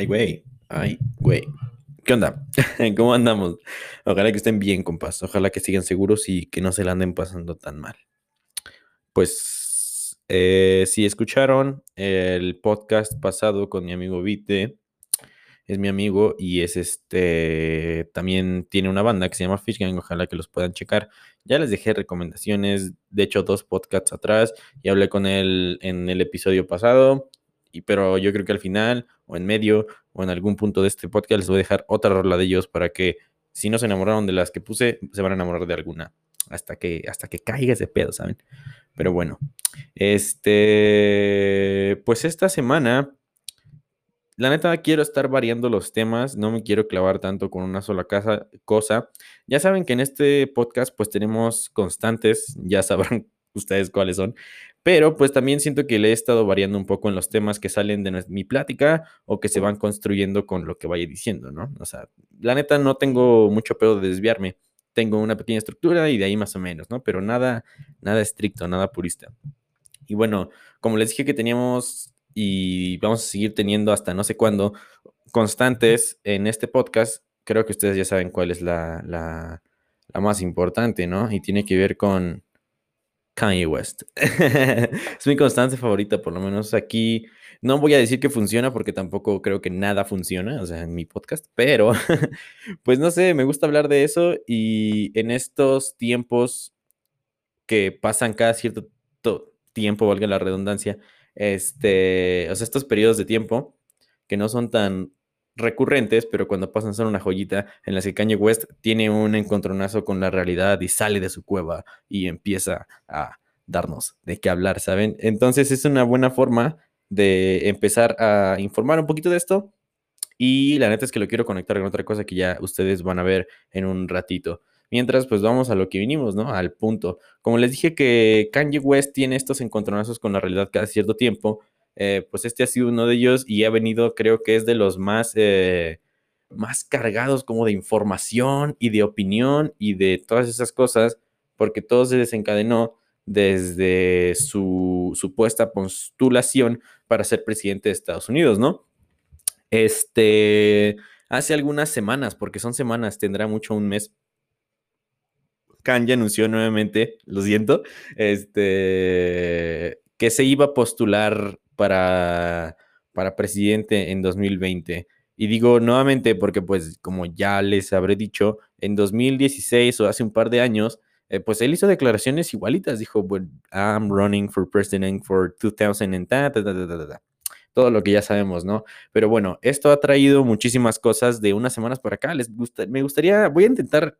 Ay, güey. Ay, güey. ¿Qué onda? ¿Cómo andamos? Ojalá que estén bien, compas. Ojalá que sigan seguros y que no se la anden pasando tan mal. Pues, eh, si escucharon el podcast pasado con mi amigo Vite, es mi amigo y es este, también tiene una banda que se llama Fish Gang, ojalá que los puedan checar. Ya les dejé recomendaciones, de hecho dos podcasts atrás y hablé con él en el episodio pasado, y, pero yo creo que al final o en medio o en algún punto de este podcast les voy a dejar otra rola de ellos para que si no se enamoraron de las que puse, se van a enamorar de alguna hasta que, hasta que caiga ese pedo, ¿saben? Pero bueno, este, pues esta semana la neta, quiero estar variando los temas, no me quiero clavar tanto con una sola casa, cosa. Ya saben que en este podcast pues tenemos constantes, ya sabrán ustedes cuáles son, pero pues también siento que le he estado variando un poco en los temas que salen de mi plática o que se van construyendo con lo que vaya diciendo, ¿no? O sea, la neta no tengo mucho pedo de desviarme, tengo una pequeña estructura y de ahí más o menos, ¿no? Pero nada, nada estricto, nada purista. Y bueno, como les dije que teníamos y vamos a seguir teniendo hasta no sé cuándo constantes en este podcast. Creo que ustedes ya saben cuál es la, la, más importante, ¿no? Y tiene que ver con Kanye West. es mi constante favorita, por lo menos aquí. No voy a decir que funciona porque tampoco creo que nada funciona, o sea, en mi podcast, pero pues no sé, me gusta hablar de eso y en estos tiempos que pasan cada cierto tiempo, valga la redundancia, este, o sea, estos periodos de tiempo que no son tan recurrentes, pero cuando pasan son una joyita en las que Kanye West tiene un encontronazo con la realidad y sale de su cueva y empieza a darnos de qué hablar, ¿saben? Entonces es una buena forma de empezar a informar un poquito de esto y la neta es que lo quiero conectar con otra cosa que ya ustedes van a ver en un ratito. Mientras, pues vamos a lo que vinimos, ¿no? Al punto. Como les dije que Kanye West tiene estos encontronazos con la realidad cada cierto tiempo, eh, pues este ha sido uno de ellos y ha venido, creo que es de los más, eh, más cargados como de información y de opinión y de todas esas cosas, porque todo se desencadenó desde su supuesta postulación para ser presidente de Estados Unidos, ¿no? Este, hace algunas semanas, porque son semanas, tendrá mucho un mes, Kanye anunció nuevamente, lo siento, este, que se iba a postular para, para presidente en 2020. Y digo nuevamente porque, pues, como ya les habré dicho, en 2016 o hace un par de años, eh, pues él hizo declaraciones igualitas. Dijo, bueno, I'm running for president for 2000 and todo lo que ya sabemos, ¿no? Pero bueno, esto ha traído muchísimas cosas de unas semanas para acá. Les gusta, me gustaría, voy a intentar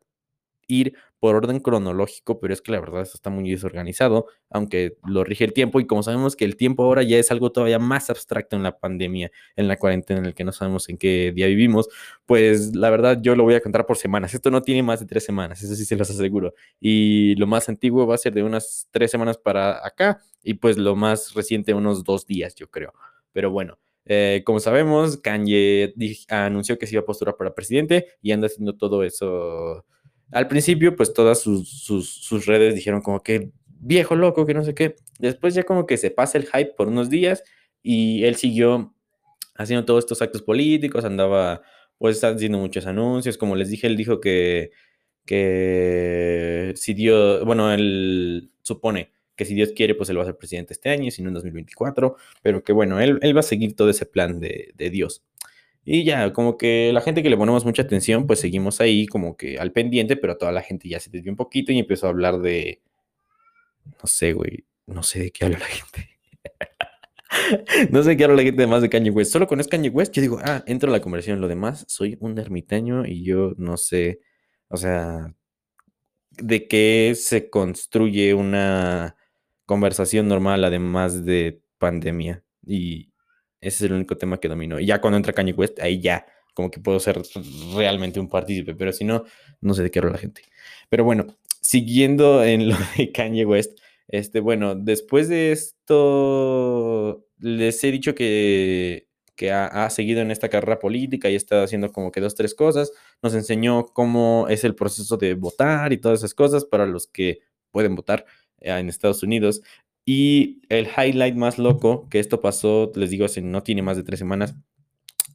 ir por orden cronológico, pero es que la verdad esto está muy desorganizado, aunque lo rige el tiempo y como sabemos que el tiempo ahora ya es algo todavía más abstracto en la pandemia, en la cuarentena, en el que no sabemos en qué día vivimos, pues la verdad yo lo voy a contar por semanas. Esto no tiene más de tres semanas, eso sí se los aseguro. Y lo más antiguo va a ser de unas tres semanas para acá y pues lo más reciente unos dos días, yo creo. Pero bueno. Eh, como sabemos, Kanye anunció que se iba a postular para presidente y anda haciendo todo eso al principio, pues todas sus, redes dijeron como que viejo loco, que no sé qué. Después ya como que se pasa el hype por unos días y él siguió haciendo todos estos actos políticos, andaba pues haciendo muchos anuncios, como les dije, él dijo que, que si Dios, bueno, él supone que si Dios quiere, pues él va a ser presidente este año, si no en 2024, pero que bueno, él, él va a seguir todo ese plan de, de Dios. Y ya, como que la gente que le ponemos mucha atención, pues seguimos ahí como que al pendiente, pero toda la gente ya se desvió un poquito y empezó a hablar de, no sé, güey, no sé de qué habla la gente. no sé de qué habla la gente más de Kanye West. Solo con es Kanye West, yo digo, ah, entro a la conversación. Lo demás, soy un ermitaño y yo no sé, o sea, de qué se construye una conversación normal además de pandemia. Y, ese es el único tema que domino. Y ya cuando entra Kanye West, ahí ya, como que puedo ser realmente un partícipe, pero si no, no sé de qué habla la gente. Pero bueno, siguiendo en lo de Kanye West, este, bueno, después de esto, les he dicho que, que ha, ha, seguido en esta carrera política y está haciendo como que dos, tres cosas. Nos enseñó cómo es el proceso de votar y todas esas cosas para los que pueden votar eh, en Estados Unidos. Y el highlight más loco, que esto pasó, les digo, hace no tiene más de tres semanas,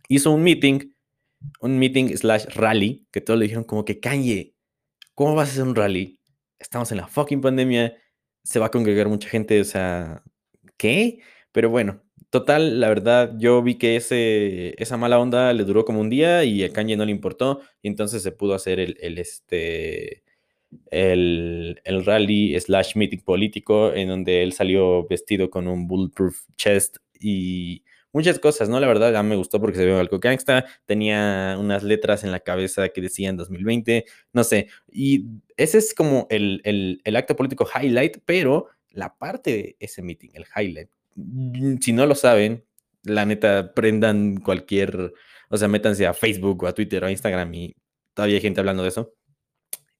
hizo un meeting, un meeting slash rally, que todos le dijeron como que Kanye, ¿cómo vas a hacer un rally? Estamos en la fucking pandemia, se va a congregar mucha gente, o sea, ¿qué? Pero bueno, total, la verdad, yo vi que ese, esa mala onda le duró como un día y a Kanye no le importó, y entonces se pudo hacer el, el este, el, el, rally slash meeting político en donde él salió vestido con un bulletproof chest y muchas cosas, ¿no? La verdad ya me gustó porque se ve algo gangsta, tenía unas letras en la cabeza que decían 2020, no sé, y ese es como el, el, el acto político highlight, pero la parte de ese meeting, el highlight, mm, si no lo saben, la neta, prendan cualquier, o sea, métanse a Facebook o a Twitter o a Instagram y todavía hay gente hablando de eso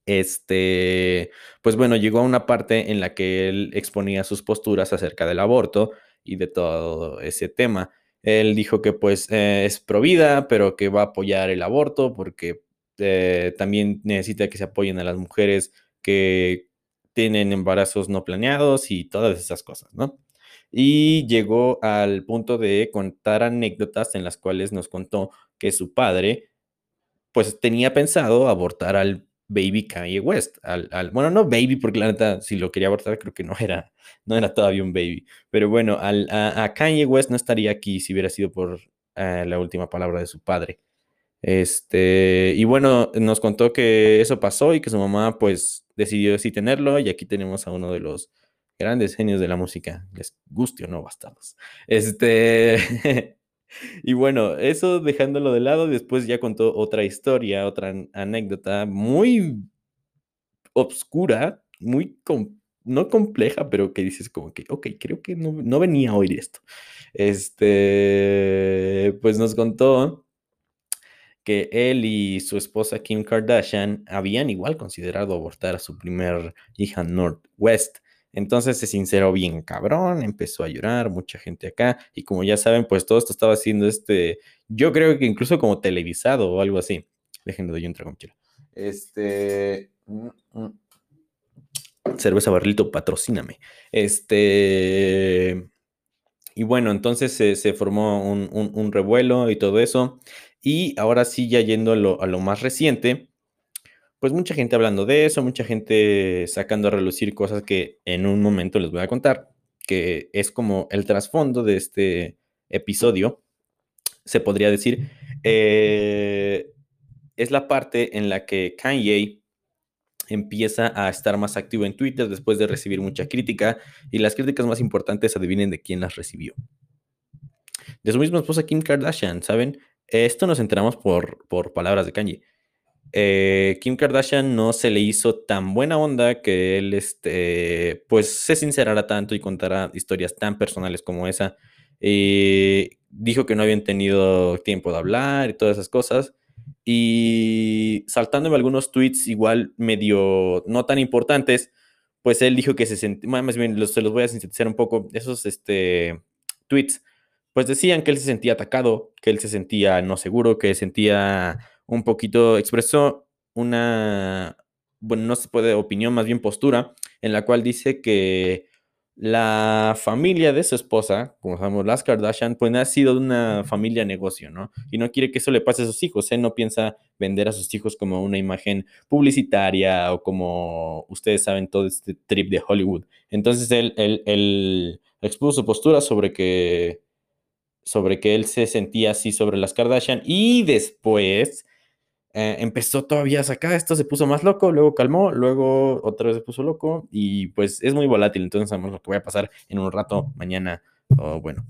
este, pues bueno, llegó a una parte en la que él exponía sus posturas acerca del aborto y de todo ese tema. Él dijo que pues eh, es pro vida, pero que va a apoyar el aborto porque eh, también necesita que se apoyen a las mujeres que tienen embarazos no planeados y todas esas cosas, ¿no? Y llegó al punto de contar anécdotas en las cuales nos contó que su padre pues tenía pensado abortar al baby Kanye West. Al, al, bueno, no baby, porque la neta, si lo quería abortar, creo que no era, no era todavía un baby. Pero bueno, al, a, Kanye West no estaría aquí si hubiera sido por uh, la última palabra de su padre. Este, y bueno, nos contó que eso pasó y que su mamá, pues, decidió sí tenerlo. Y aquí tenemos a uno de los grandes genios de la música. Les guste o no, bastardos. Este. Y bueno, eso dejándolo de lado, después ya contó otra historia, otra anécdota muy obscura, muy no compleja, pero que dices como que, ok, creo que no, no, venía a oír esto. Este, pues nos contó que él y su esposa Kim Kardashian habían igual considerado abortar a su primer hija Northwest. Entonces se sinceró bien cabrón, empezó a llorar, mucha gente acá, y como ya saben, pues todo esto estaba haciendo este, yo creo que incluso como televisado o algo así. Déjenme doy un trago, chela. Este. Mm, mm. Cerveza Barrilito, patrocíname. Este. Y bueno, entonces se, formó un, un, un, revuelo y todo eso. Y ahora sí, ya yendo a lo, a lo más reciente, pues mucha gente hablando de eso, mucha gente sacando a relucir cosas que en un momento les voy a contar, que es como el trasfondo de este episodio, se podría decir, eh, es la parte en la que Kanye empieza a estar más activo en Twitter después de recibir mucha crítica y las críticas más importantes adivinen de quién las recibió. De su misma esposa Kim Kardashian, ¿saben? Esto nos enteramos por, por palabras de Kanye eh, Kim Kardashian no se le hizo tan buena onda que él, este, pues, se sincerara tanto y contara historias tan personales como esa. Eh, dijo que no habían tenido tiempo de hablar y todas esas cosas. Y saltándome algunos tweets igual medio no tan importantes, pues él dijo que se sentía, más bien los, se los voy a sintetizar un poco, esos este, tweets, pues decían que él se sentía atacado, que él se sentía no seguro, que sentía un poquito, expresó una, bueno, no se puede opinión, más bien postura, en la cual dice que la familia de su esposa, como sabemos, las Kardashian, pues ha sido una familia negocio, ¿no? Y no quiere que eso le pase a sus hijos. Él no piensa vender a sus hijos como una imagen publicitaria o como ustedes saben todo este trip de Hollywood. Entonces él, él, él expuso su postura sobre que, sobre que él se sentía así sobre las Kardashian y después eh, empezó todavía a sacar esto, se puso más loco, luego calmó, luego otra vez se puso loco y pues es muy volátil, entonces sabemos lo que voy a pasar en un rato, mañana o bueno.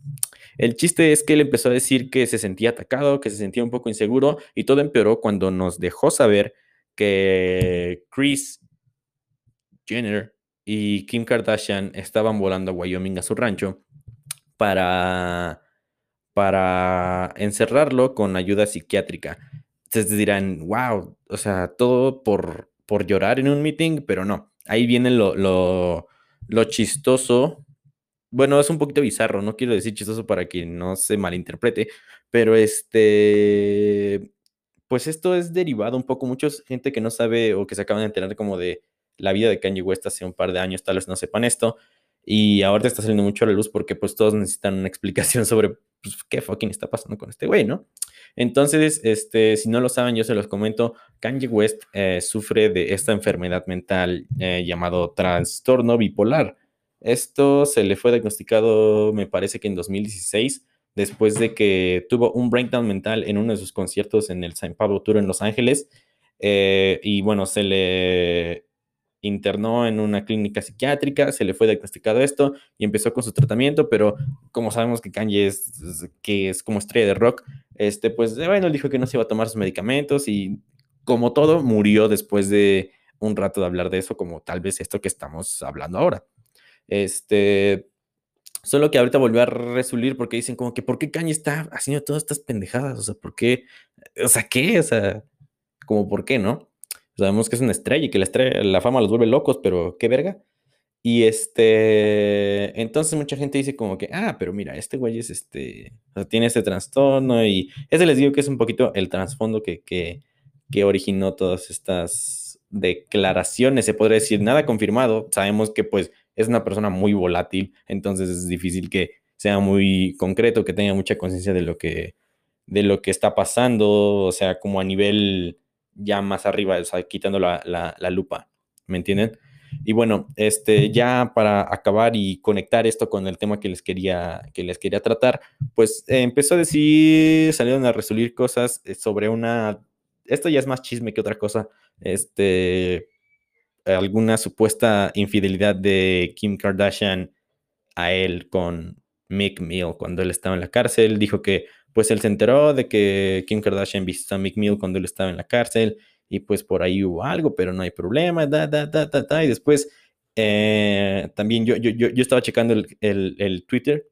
El chiste es que él empezó a decir que se sentía atacado, que se sentía un poco inseguro y todo empeoró cuando nos dejó saber que Chris Jenner y Kim Kardashian estaban volando a Wyoming a su rancho para para encerrarlo con ayuda psiquiátrica ustedes dirán, wow, o sea, todo por, por llorar en un meeting, pero no. Ahí viene lo, lo, lo chistoso. Bueno, es un poquito bizarro, no quiero decir chistoso para que no se malinterprete, pero este, pues esto es derivado un poco, mucha gente que no sabe o que se acaban de enterar como de la vida de Kanye West hace un par de años, tal vez no sepan esto, Y ahora está saliendo mucho a la luz porque pues todos necesitan una explicación sobre pues, qué fucking está pasando con este güey, ¿no? Entonces, este, si no lo saben, yo se los comento, Kanye West eh, sufre de esta enfermedad mental eh, llamado trastorno bipolar. Esto se le fue diagnosticado, me parece que en 2016, después de que tuvo un breakdown mental en uno de sus conciertos en el San Pablo Tour en Los Ángeles. Eh, y bueno, se le internó en una clínica psiquiátrica, se le fue diagnosticado esto y empezó con su tratamiento, pero como sabemos que Kanye es, que es como estrella de rock, este, pues bueno, dijo que no se iba a tomar sus medicamentos y como todo, murió después de un rato de hablar de eso, como tal vez esto que estamos hablando ahora. Este, solo que ahorita volvió a resulir porque dicen como que, ¿por qué Kanye está haciendo todas estas pendejadas? O sea, ¿por qué? O sea, ¿qué? O sea, como, ¿por qué, no? Sabemos que es una estrella y que la, estrella, la fama los vuelve locos, pero qué verga. Y este, entonces mucha gente dice como que, ah, pero mira, este güey es este, o sea, tiene este trastorno y ese les digo que es un poquito el trasfondo que, que, que originó todas estas declaraciones, se podría decir, nada confirmado, sabemos que pues es una persona muy volátil, entonces es difícil que sea muy concreto, que tenga mucha conciencia de lo que, de lo que está pasando, o sea, como a nivel ya más arriba, o sea, quitando la, la, lupa, ¿me entienden? Y bueno, este, ya para acabar y conectar esto con el tema que les quería, que les quería tratar, pues eh, empezó a decir, salieron a resolver cosas eh, sobre una, esto ya es más chisme que otra cosa, este, alguna supuesta infidelidad de Kim Kardashian a él con Mick Mill cuando él estaba en la cárcel, dijo que pues él se enteró de que Kim Kardashian visitó a Mick Mill cuando él estaba en la cárcel y pues por ahí hubo algo, pero no hay problema, da, da, da, da, da. Y después eh, también yo, yo, yo, estaba checando el, el, Twitter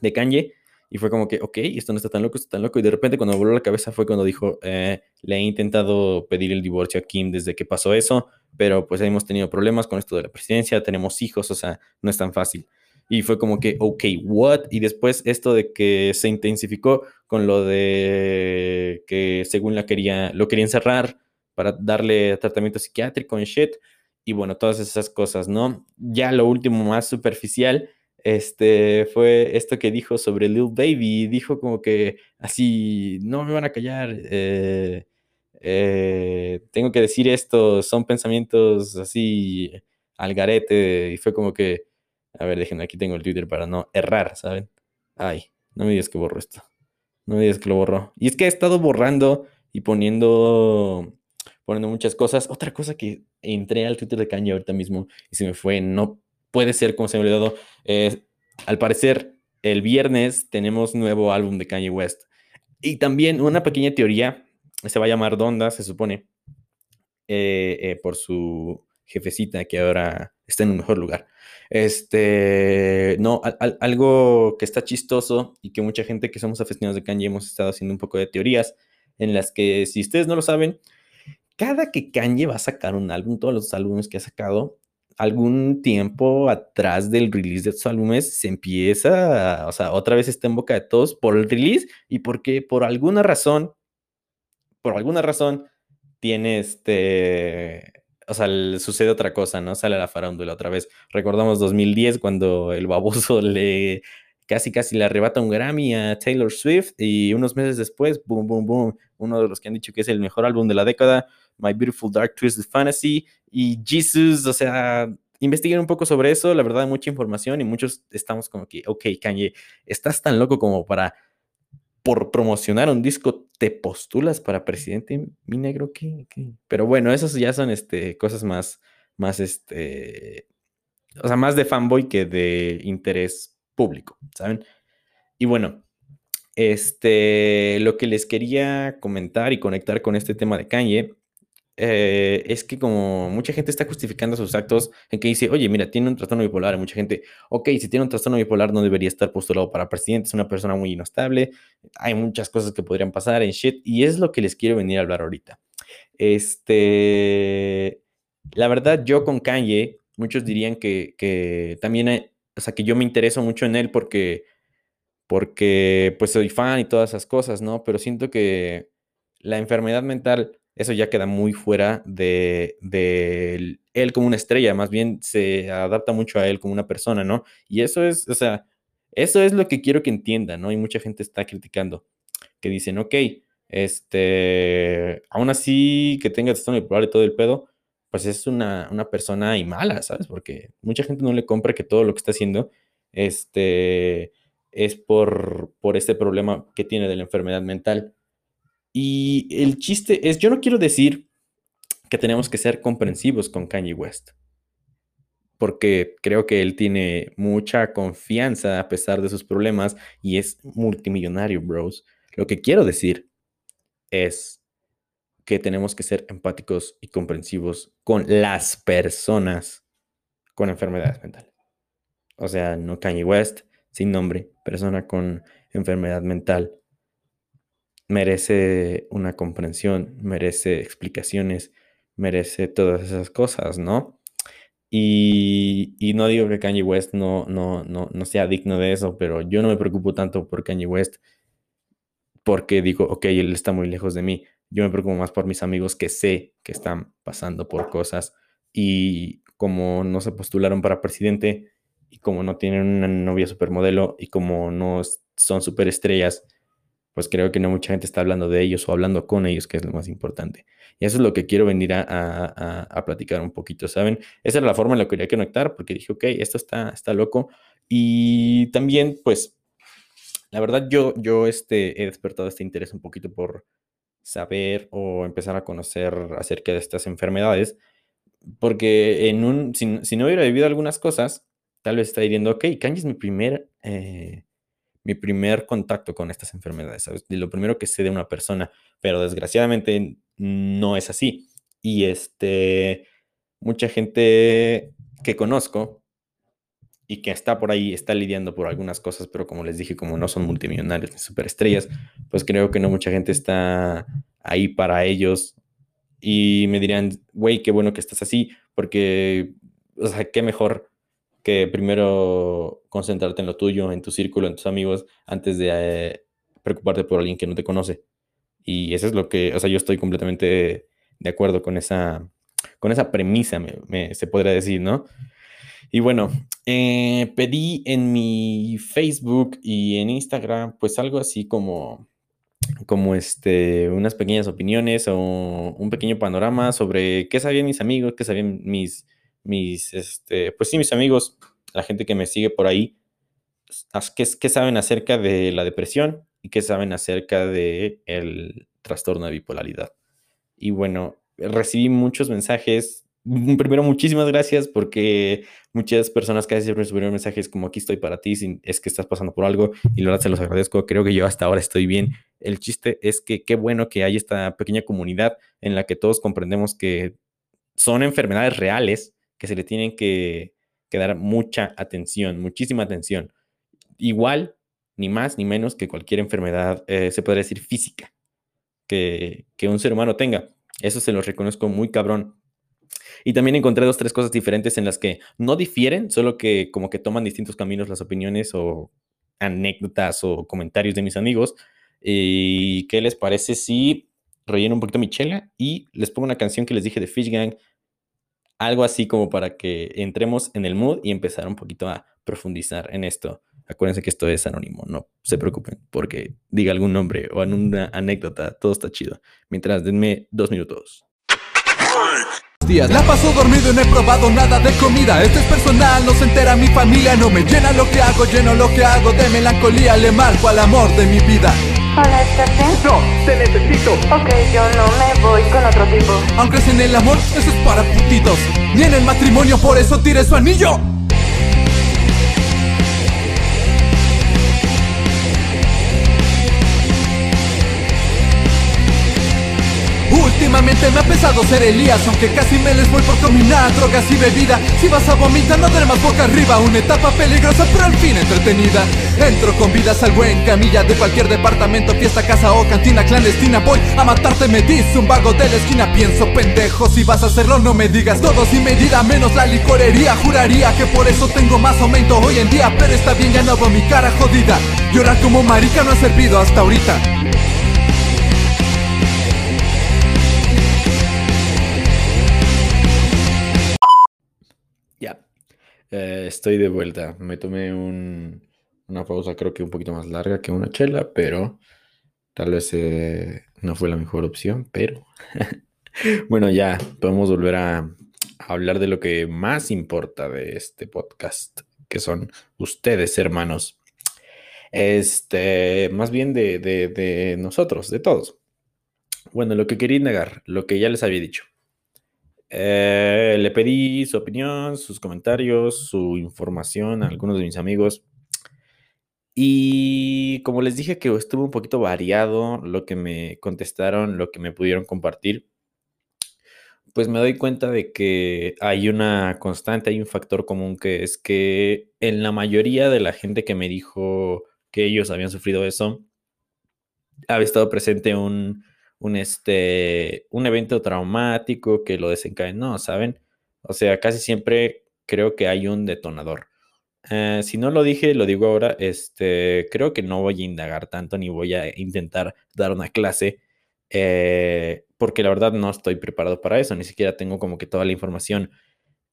de Kanye y fue como que, ok, esto no está tan loco, está tan loco. Y de repente cuando voló la cabeza fue cuando dijo, eh, le he intentado pedir el divorcio a Kim desde que pasó eso, pero pues hemos tenido problemas con esto de la presidencia, tenemos hijos, o sea, no es tan fácil. Y fue como que, ok, what? Y después esto de que se intensificó con lo de que según la quería, lo quería encerrar para darle tratamiento psiquiátrico en shit. Y bueno, todas esas cosas, ¿no? Ya lo último más superficial, este, fue esto que dijo sobre Lil Baby. Dijo como que así, no me van a callar. Eh, eh, tengo que decir esto, son pensamientos así al garete. Y fue como que a ver, déjenme, aquí tengo el Twitter para no errar, ¿saben? Ay, no me digas que borro esto. No me digas que lo borró. Y es que he estado borrando y poniendo, poniendo muchas cosas. Otra cosa que entré al Twitter de Kanye ahorita mismo y se me fue, no puede ser como se me olvidó. Eh, al parecer, el viernes tenemos nuevo álbum de Kanye West. Y también una pequeña teoría, se va a llamar Donda, se supone, eh, eh, por su jefecita que ahora está en un mejor lugar. Este, no, algo que está chistoso y que mucha gente que somos aficionados de Kanye hemos estado haciendo un poco de teorías en las que, si ustedes no lo saben, cada que Kanye va a sacar un álbum, todos los álbumes que ha sacado, algún tiempo atrás del release de sus álbumes se empieza, o sea, otra vez está en boca de todos por el release y porque por alguna razón, por alguna razón, tiene este o sea, sucede otra cosa, ¿no? Sale la farándula otra vez. Recordamos 2010 cuando el baboso le casi casi le arrebata un Grammy a Taylor Swift y unos meses después, boom, boom, boom, uno de los que han dicho que es el mejor álbum de la década, My Beautiful Dark Twisted Fantasy y Jesus, o sea, investiguen un poco sobre eso, la verdad, mucha información y muchos estamos como que, ok, Kanye, estás tan loco como para por promocionar un disco te postulas para presidente, mi negro, ¿qué? Pero bueno, esas ya son este, cosas más, más, este, o sea, más de fanboy que de interés público, ¿saben? Y bueno, este, lo que les quería comentar y conectar con este tema de Kanye eh, es que como mucha gente está justificando sus actos en que dice, oye, mira, tiene un trastorno bipolar, mucha gente, ok, si tiene un trastorno bipolar no debería estar postulado para presidente, es una persona muy inestable, hay muchas cosas que podrían pasar en shit, y es lo que les quiero venir a hablar ahorita. Este, la verdad, yo con Kanye, muchos dirían que, que también, o sea, que yo me intereso mucho en él porque, porque, pues soy fan y todas esas cosas, ¿no? Pero siento que la enfermedad mental eso ya queda muy fuera de, él como una estrella, más bien se adapta mucho a él como una persona, ¿no? Y eso es, o sea, eso es lo que quiero que entiendan, ¿no? Y mucha gente está criticando, que dicen, ok, este, aún así que tenga trastorno bipolar y todo el pedo, pues es una, una, persona y mala, ¿sabes? Porque mucha gente no le compra que todo lo que está haciendo este, es por, por este problema que tiene de la enfermedad mental. Y el chiste es, yo no quiero decir que tenemos que ser comprensivos con Kanye West, porque creo que él tiene mucha confianza a pesar de sus problemas y es multimillonario, bros. Lo que quiero decir es que tenemos que ser empáticos y comprensivos con las personas con enfermedades mentales. O sea, no Kanye West, sin nombre, persona con enfermedad mental, merece una comprensión, merece explicaciones, merece todas esas cosas, ¿no? Y, y, no digo que Kanye West no, no, no, no sea digno de eso, pero yo no me preocupo tanto por Kanye West porque digo, ok, él está muy lejos de mí. Yo me preocupo más por mis amigos que sé que están pasando por cosas y como no se postularon para presidente y como no tienen una novia supermodelo y como no son superestrellas, pues creo que no mucha gente está hablando de ellos o hablando con ellos, que es lo más importante. Y eso es lo que quiero venir a, a, a platicar un poquito, ¿saben? Esa era la forma en la que quería conectar, porque dije, ok, esto está, está loco. Y también, pues, la verdad, yo, yo este, he despertado este interés un poquito por saber o empezar a conocer acerca de estas enfermedades, porque en un, si, si no hubiera vivido algunas cosas, tal vez está diciendo, ok, Kanye es mi primer, eh, mi primer contacto con estas enfermedades, ¿sabes? Lo primero que sé de una persona, pero desgraciadamente no es así. Y este, mucha gente que conozco y que está por ahí, está lidiando por algunas cosas, pero como les dije, como no son multimillonarios ni superestrellas, pues creo que no mucha gente está ahí para ellos. Y me dirán, güey, qué bueno que estás así, porque, o sea, qué mejor que primero concentrarte en lo tuyo, en tu círculo, en tus amigos, antes de eh, preocuparte por alguien que no te conoce. Y eso es lo que, o sea, yo estoy completamente de acuerdo con esa, con esa premisa, me, se podría decir, ¿no? Y bueno, eh, pedí en mi Facebook y en Instagram, pues algo así como, como este, unas pequeñas opiniones o un pequeño panorama sobre qué sabían mis amigos, qué sabían mis, mis, este, pues sí, mis amigos, la gente que me sigue por ahí, qué, saben acerca de la depresión y qué saben acerca de el trastorno de bipolaridad. Y bueno, recibí muchos mensajes primero, muchísimas gracias porque muchas personas casi siempre su primer mensaje es como aquí estoy para ti, es que estás pasando por algo y la verdad se los agradezco. Creo que yo hasta ahora estoy bien. El chiste es que qué bueno que hay esta pequeña comunidad en la que todos comprendemos que son enfermedades reales que se le tienen que, dar mucha atención, muchísima atención. Igual, ni más ni menos que cualquier enfermedad, eh, se podría decir física, que, que un ser humano tenga. Eso se los reconozco muy cabrón y también encontré dos, tres cosas diferentes en las que no difieren, solo que como que toman distintos caminos las opiniones o anécdotas o comentarios de mis amigos. ¿Y qué les parece si relleno un poquito mi chela y les pongo una canción que les dije de Fish Gang? Algo así como para que entremos en el mood y empezar un poquito a profundizar en esto. Acuérdense que esto es anónimo, no se preocupen porque diga algún nombre o en una anécdota, todo está chido. Mientras, denme dos minutos. La paso dormido y no he probado nada de comida Esto es personal, no se entera mi familia No me llena lo que hago, lleno lo que hago De melancolía, le marco al amor de mi vida Hola, ¿estás bien? No, te necesito Ok, yo no me voy con otro tipo. Aunque sin el amor, eso es para putitos. Ni en el matrimonio, por eso tire su anillo Últimamente me ha pesado ser Elías Aunque casi me les voy por combinar drogas y bebida. Si vas a vomitar no más boca arriba Una etapa peligrosa pero al fin entretenida. Entro con vida, salgo en camilla De cualquier departamento, fiesta, casa o cantina clandestina. Voy a matarte, me dice un vago de la esquina. Pienso pendejo, si vas a hacerlo no me digas Todo sin medida, menos la licorería. Juraría que por eso tengo más aumento hoy en día Pero está bien, ya no veo mi cara jodida. Llorar como marica no ha servido hasta ahorita Eh, estoy de vuelta. Me tomé un, una pausa, creo que un poquito más larga que una chela, pero tal vez eh, no fue la mejor opción. Pero bueno, ya podemos volver a, hablar de lo que más importa de este podcast, que son ustedes, hermanos. Este, más bien de nosotros, de todos. Bueno, lo que quería indagar, lo que ya les había dicho. Eh, le pedí su opinión, sus comentarios, su información a algunos de mis amigos. Y como les dije que estuvo un poquito variado lo que me contestaron, lo que me pudieron compartir, pues me doy cuenta de que hay una constante, hay un factor común que es que en la mayoría de la gente que me dijo que ellos habían sufrido eso, había estado presente un, un, este, un evento traumático que lo desencadenó, ¿saben? O sea, casi siempre creo que hay un detonador. Eh, si no lo dije, lo digo ahora, este, creo que no voy a indagar tanto ni voy a intentar dar una clase, eh, porque la verdad no estoy preparado para eso, ni siquiera tengo como que toda la información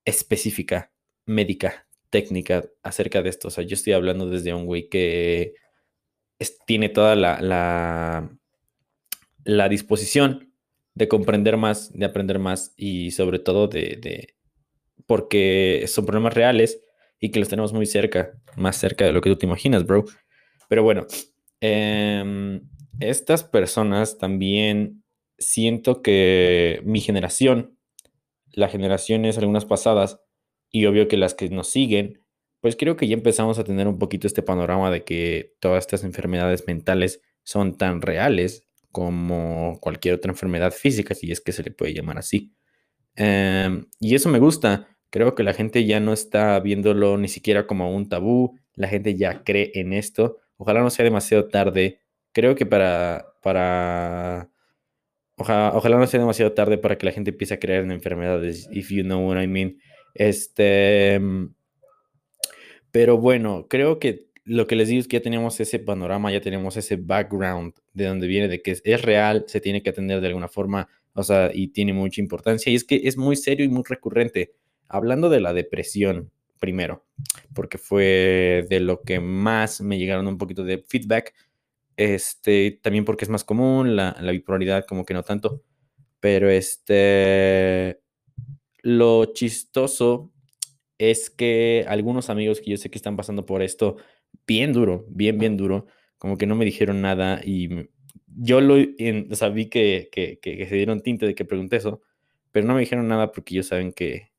específica, médica, técnica acerca de esto. O sea, yo estoy hablando desde un güey que tiene toda la, la, la disposición de comprender más, de aprender más y sobre todo de, porque son problemas reales y que los tenemos muy cerca, más cerca de lo que tú te imaginas, bro. Pero bueno, em, estas personas también siento que mi generación, las generaciones algunas pasadas y obvio que las que nos siguen, pues creo que ya empezamos a tener un poquito este panorama de que todas estas enfermedades mentales son tan reales como cualquier otra enfermedad física, si es que se le puede llamar así. Em, y eso me gusta. Creo que la gente ya no está viéndolo ni siquiera como un tabú. La gente ya cree en esto. Ojalá no sea demasiado tarde. Creo que para, para, oja- ojalá no sea demasiado tarde para que la gente empiece a creer en enfermedades, if you know what I mean. Este, pero bueno, creo que lo que les digo es que ya tenemos ese panorama, ya tenemos ese background de donde viene, de que es, real, se tiene que atender de alguna forma, o sea, y tiene mucha importancia. Y es que es muy serio y muy recurrente. Hablando de la depresión, primero, porque fue de lo que más me llegaron un poquito de feedback, este, también porque es más común, la, la bipolaridad como que no tanto, pero este, lo chistoso es que algunos amigos que yo sé que están pasando por esto bien duro, bien, bien duro, como que no me dijeron nada y yo lo, en- o sea, vi que, que, que- que se dieron tinte de que pregunté eso, pero no me dijeron nada porque ellos saben que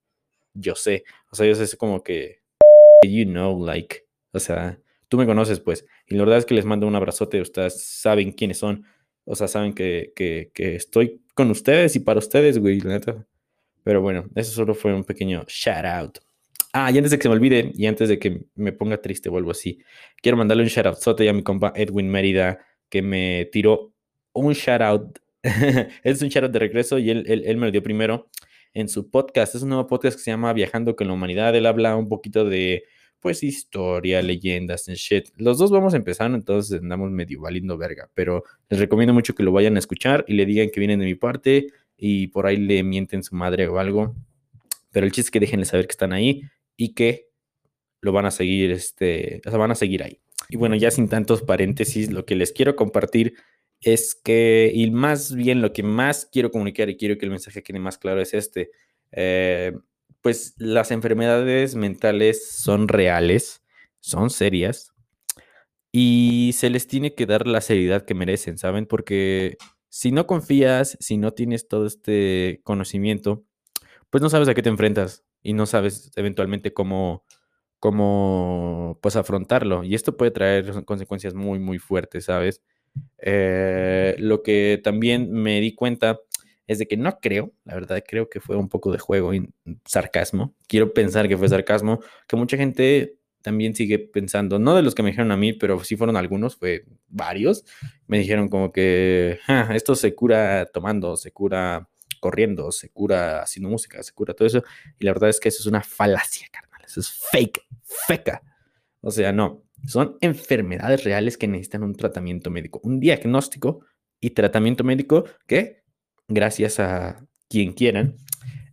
yo sé, o sea, yo sé como que, you know, like, o sea, tú me conoces pues, y la verdad es que les mando un abrazote, ustedes saben quiénes son, o sea, saben que, que, que estoy con ustedes y para ustedes, güey, la neta. Pero bueno, eso solo fue un pequeño shout out. Ah, y antes de que se me olvide y antes de que me ponga triste o algo así, quiero mandarle un shout out a mi compa Edwin Mérida que me tiró un shout out. es un shout out de regreso y él, él, me lo dio primero en su podcast. Es un nuevo podcast que se llama Viajando con la Humanidad. Él habla un poquito de, pues, historia, leyendas and shit. Los dos vamos empezando, entonces andamos medio valiendo verga, pero les recomiendo mucho que lo vayan a escuchar y le digan que vienen de mi parte y por ahí le mienten su madre o algo. Pero el chiste es que déjenle saber que están ahí y que lo van a seguir, este, van a seguir ahí. Y bueno, ya sin tantos paréntesis, lo que les quiero compartir es que, y más bien lo que más quiero comunicar y quiero que el mensaje quede más claro es este, eh, pues las enfermedades mentales son reales, son serias y se les tiene que dar la seriedad que merecen, ¿saben? Porque si no confías, si no tienes todo este conocimiento, pues no sabes a qué te enfrentas y no sabes eventualmente cómo, cómo pues afrontarlo. Y esto puede traer consecuencias muy, muy fuertes, ¿sabes? Eh, lo que también me di cuenta es de que no creo, la verdad creo que fue un poco de juego y sarcasmo. Quiero pensar que fue sarcasmo, que mucha gente también sigue pensando, no de los que me dijeron a mí, pero sí fueron algunos, fue varios. Me dijeron como que "Ja, esto se cura tomando, se cura corriendo, se cura haciendo música, se cura todo eso. Y la verdad es que eso es una falacia, carnal. Eso es fake, feca. O sea, no. Son enfermedades reales que necesitan un tratamiento médico, un diagnóstico y tratamiento médico que, gracias a quien quieran,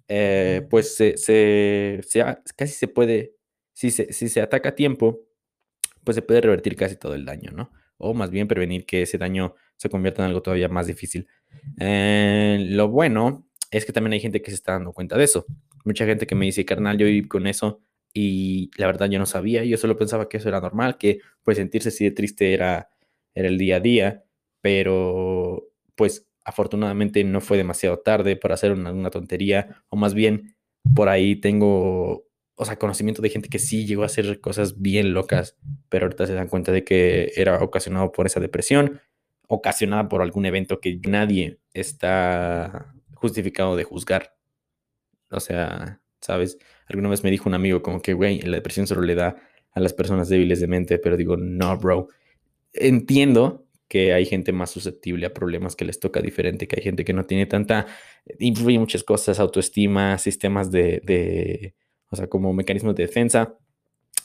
eh, pues se, se- se casi se puede si se, si se ataca a tiempo, pues se puede revertir casi todo el daño, ¿no? O más bien prevenir que ese daño se convierta en algo todavía más difícil. Eh, lo bueno es que también hay gente que se está dando cuenta de eso. Mucha gente que me dice, carnal, yo viví con eso y la verdad yo no sabía, yo solo pensaba que eso era normal, que pues sentirse así de triste era, era el día a día, pero pues afortunadamente no fue demasiado tarde para hacer una, tontería, o más bien por ahí tengo, o sea, conocimiento de gente que sí llegó a hacer cosas bien locas, pero ahorita se dan cuenta de que era ocasionado por esa depresión, ocasionada por algún evento que nadie está justificado de juzgar. O sea, ¿sabes? Alguna vez me dijo un amigo como que, güey, la depresión solo le da a las personas débiles de mente, pero digo, no, bro. Entiendo que hay gente más susceptible a problemas que les toca diferente, que hay gente que no tiene tanta, influye muchas cosas, autoestima, sistemas de, de o sea, como mecanismos de defensa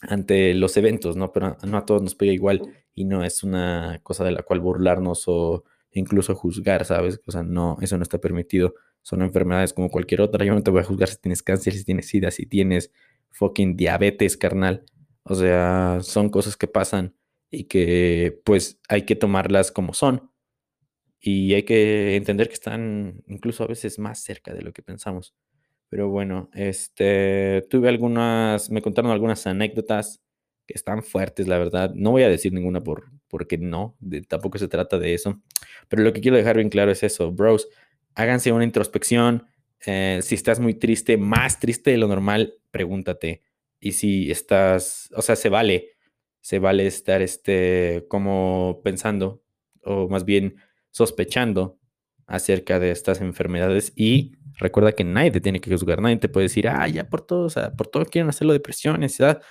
ante los eventos, ¿no? Pero no a todos nos pega igual y no es una cosa de la cual burlarnos o incluso juzgar, ¿sabes? O sea, no, eso no está permitido. Son enfermedades como cualquier otra. Yo no te voy a juzgar si tienes cáncer, si tienes sida, si tienes fucking diabetes, carnal. O sea, son cosas que pasan y que pues hay que tomarlas como son. Y hay que entender que están incluso a veces más cerca de lo que pensamos. Pero bueno, este, tuve algunas, me contaron algunas anécdotas que están fuertes, la verdad. No voy a decir ninguna por, porque no, tampoco se trata de eso. Pero lo que quiero dejar bien claro es eso, bros, háganse una introspección. Eh, si estás muy triste, más triste de lo normal, pregúntate. Y si estás, o sea, se vale, se vale estar este, como pensando, o más bien sospechando acerca de estas enfermedades y recuerda que nadie te tiene que juzgar, nadie te puede decir, ah, ya por todo, o sea, por todo quieren hacerlo depresión, ansiedad.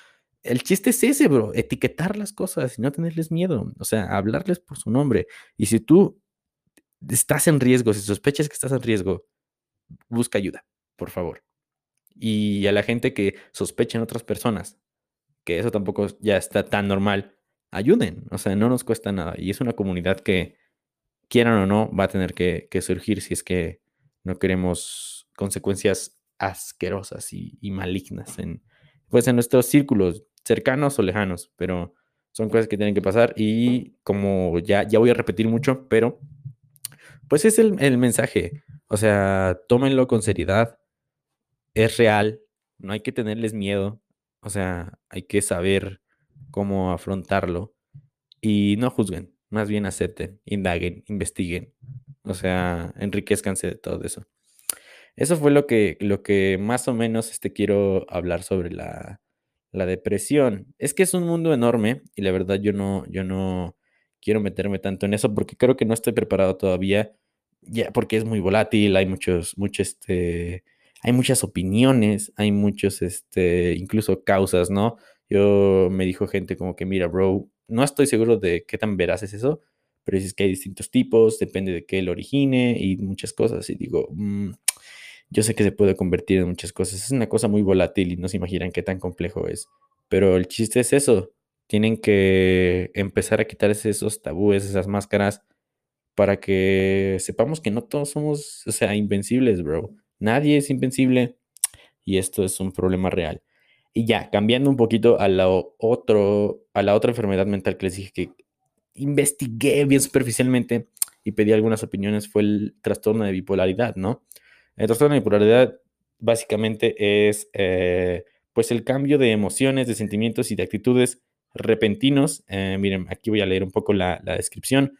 El chiste es ese, bro, etiquetar las cosas y no tenerles miedo, o sea, hablarles por su nombre. Y si tú estás en riesgo, si sospechas que estás en riesgo, busca ayuda, por favor. Y a la gente que sospecha en otras personas, que eso tampoco ya está tan normal, ayuden, o sea, no nos cuesta nada. Y es una comunidad que, quieran o no, va a tener que, surgir si es que no queremos consecuencias asquerosas y, malignas en, pues en nuestros círculos cercanos o lejanos, pero son cosas que tienen que pasar y como ya, ya voy a repetir mucho, pero pues es el, el mensaje, o sea, tómenlo con seriedad, es real, no hay que tenerles miedo, o sea, hay que saber cómo afrontarlo y no juzguen, más bien acepten, indaguen, investiguen, o sea, enriquezcanse de todo eso. Eso fue lo que, lo que más o menos este, quiero hablar sobre la, la depresión. Es que es un mundo enorme y la verdad yo no, yo no quiero meterme tanto en eso porque creo que no estoy preparado todavía, ya porque es muy volátil, hay muchos, muchos, este, hay muchas opiniones, hay muchos, este, incluso causas, ¿no? Yo me dijo gente como que, mira, bro, no estoy seguro de qué tan veraz es eso, pero dices que hay distintos tipos, depende de qué lo origine y muchas cosas. Y digo, mm, yo sé que se puede convertir en muchas cosas. Es una cosa muy volátil y no se imaginan qué tan complejo es. Pero el chiste es eso. Tienen que empezar a quitarse esos tabúes, esas máscaras, para que sepamos que no todos somos, o sea, invencibles, bro. Nadie es invencible y esto es un problema real. Y ya, cambiando un poquito a la, otro, a la otra enfermedad mental que les dije que investigué bien superficialmente y pedí algunas opiniones, fue el trastorno de bipolaridad, ¿no? El trastorno de bipolaridad básicamente es eh, pues el cambio de emociones, de sentimientos y de actitudes repentinos. Eh, miren, aquí voy a leer un poco la, descripción.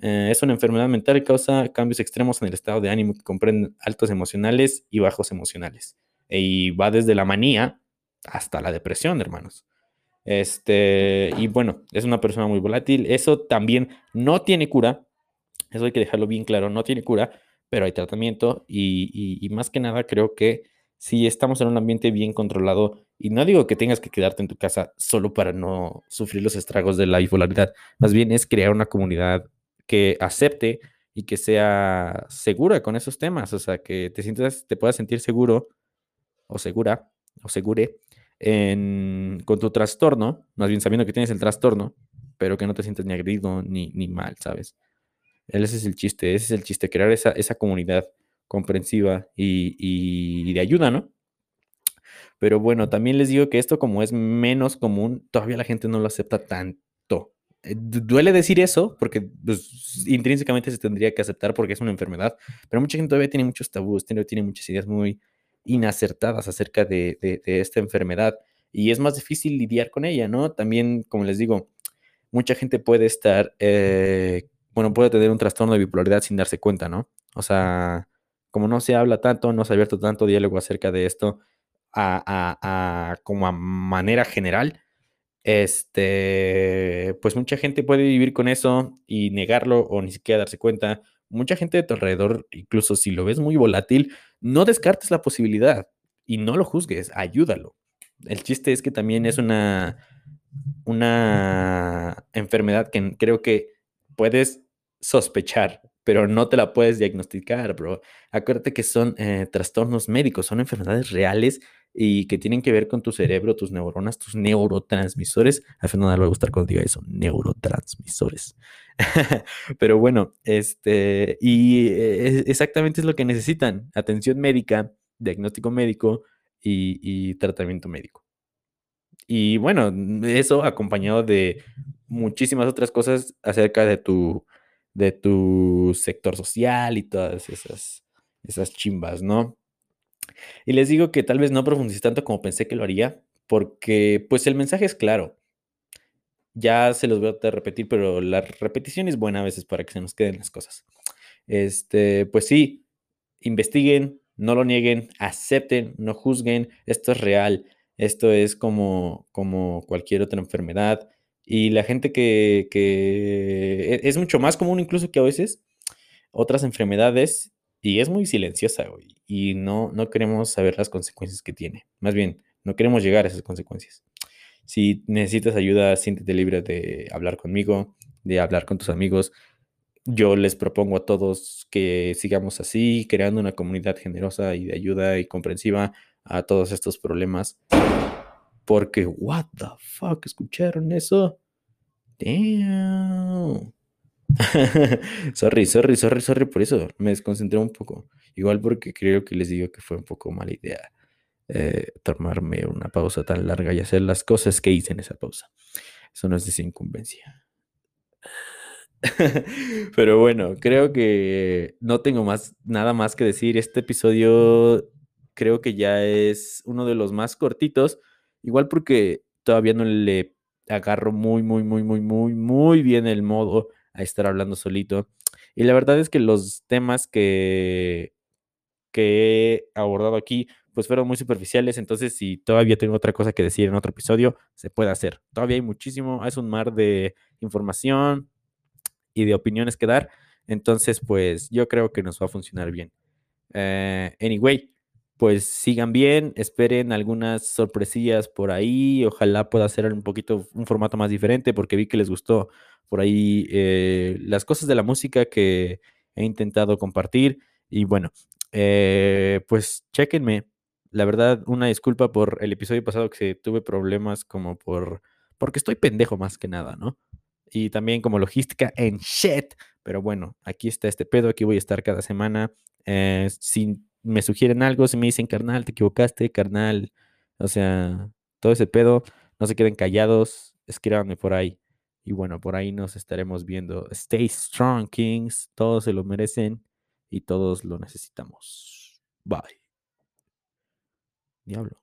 Eh, es una enfermedad mental que causa cambios extremos en el estado de ánimo que comprenden altos emocionales y bajos emocionales. Y va desde la manía hasta la depresión, hermanos. Este, y bueno, es una persona muy volátil. Eso también no tiene cura. Eso hay que dejarlo bien claro, no tiene cura pero hay tratamiento y, más que nada creo que si estamos en un ambiente bien controlado, y no digo que tengas que quedarte en tu casa solo para no sufrir los estragos de la bipolaridad, más bien es crear una comunidad que acepte y que sea segura con esos temas, o sea, que te sientas, te puedas sentir seguro o segura o segure con tu trastorno, más bien sabiendo que tienes el trastorno, pero que no te sientes ni agredido ni, ni mal, ¿sabes? Ese es el chiste, ese es el chiste, crear esa, esa comunidad comprensiva y, de ayuda, ¿no? Pero bueno, también les digo que esto como es menos común, todavía la gente no lo acepta tanto. Eh, duele decir eso porque pues, intrínsecamente se tendría que aceptar porque es una enfermedad, pero mucha gente todavía tiene muchos tabús, tiene, tiene muchas ideas muy inacertadas acerca de, de, esta enfermedad y es más difícil lidiar con ella, ¿no? También, como les digo, mucha gente puede estar, eh, bueno, puede tener un trastorno de bipolaridad sin darse cuenta, ¿no? O sea, como no se habla tanto, no se ha abierto tanto diálogo acerca de esto a, como a manera general, este, pues mucha gente puede vivir con eso y negarlo o ni siquiera darse cuenta. Mucha gente de tu alrededor, incluso si lo ves muy volátil, no descartes la posibilidad y no lo juzgues, ayúdalo. El chiste es que también es una, una enfermedad que creo que puedes sospechar, pero no te la puedes diagnosticar, bro. Acuérdate que son eh, trastornos médicos, son enfermedades reales y que tienen que ver con tu cerebro, tus neuronas, tus neurotransmisores. A Fernanda le va a gustar cuando diga eso, neurotransmisores. Pero bueno, este, y eh, exactamente es lo que necesitan, atención médica, diagnóstico médico y, tratamiento médico. Y bueno, eso acompañado de muchísimas otras cosas acerca de tu, de tu sector social y todas esas, esas chimbas, ¿no? Y les digo que tal vez no profundice tanto como pensé que lo haría, porque pues el mensaje es claro. Ya se los voy a repetir, pero la repetición es buena a veces para que se nos queden las cosas. Este, pues sí, investiguen, no lo nieguen, acepten, no juzguen, esto es real, esto es como, como cualquier otra enfermedad. Y la gente que, que e, es mucho más común incluso que a veces otras enfermedades y es muy silenciosa, güey. Y no, no queremos saber las consecuencias que tiene. Más bien, no queremos llegar a esas consecuencias. Si necesitas ayuda, siéntete libre de hablar conmigo, de hablar con tus amigos. Yo les propongo a todos que sigamos así, creando una comunidad generosa y de ayuda y comprensiva a todos estos problemas. Porque, what the fuck, ¿escucharon eso? Damn. sorry, sorry, sorry, sorry por eso. Me desconcentré un poco. Igual porque creo que les digo que fue un poco mala idea eh, tomarme una pausa tan larga y hacer las cosas que hice en esa pausa. Eso no es de incumbencia. Pero bueno, creo que no tengo más nada más que decir. Este episodio creo que ya es uno de los más cortitos. Igual porque todavía no le agarro muy, muy, muy, muy, muy, muy bien el modo a estar hablando solito. Y la verdad es que los temas que, que he abordado aquí, pues fueron muy superficiales. Entonces, si todavía tengo otra cosa que decir en otro episodio, se puede hacer. Todavía hay muchísimo, es un mar de información y de opiniones que dar. Entonces, pues yo creo que nos va a funcionar bien. Eh, anyway, pues sigan bien, esperen algunas sorpresillas por ahí. Ojalá pueda hacer un poquito un formato más diferente porque vi que les gustó por ahí eh, las cosas de la música que he intentado compartir. Y bueno, eh, pues chequenme. La verdad, una disculpa por el episodio pasado que tuve problemas como por... porque estoy pendejo más que nada, ¿no? Y también como logística en shit. Pero bueno, aquí está este pedo, aquí voy a estar cada semana. Eh, si me sugieren algo, si me dicen, carnal, te equivocaste, carnal. O sea, todo ese pedo, no se queden callados, escríbanme por ahí. Y bueno, por ahí nos estaremos viendo. Stay strong, Kings. Todos se lo merecen y todos lo necesitamos. Bye. Diablo.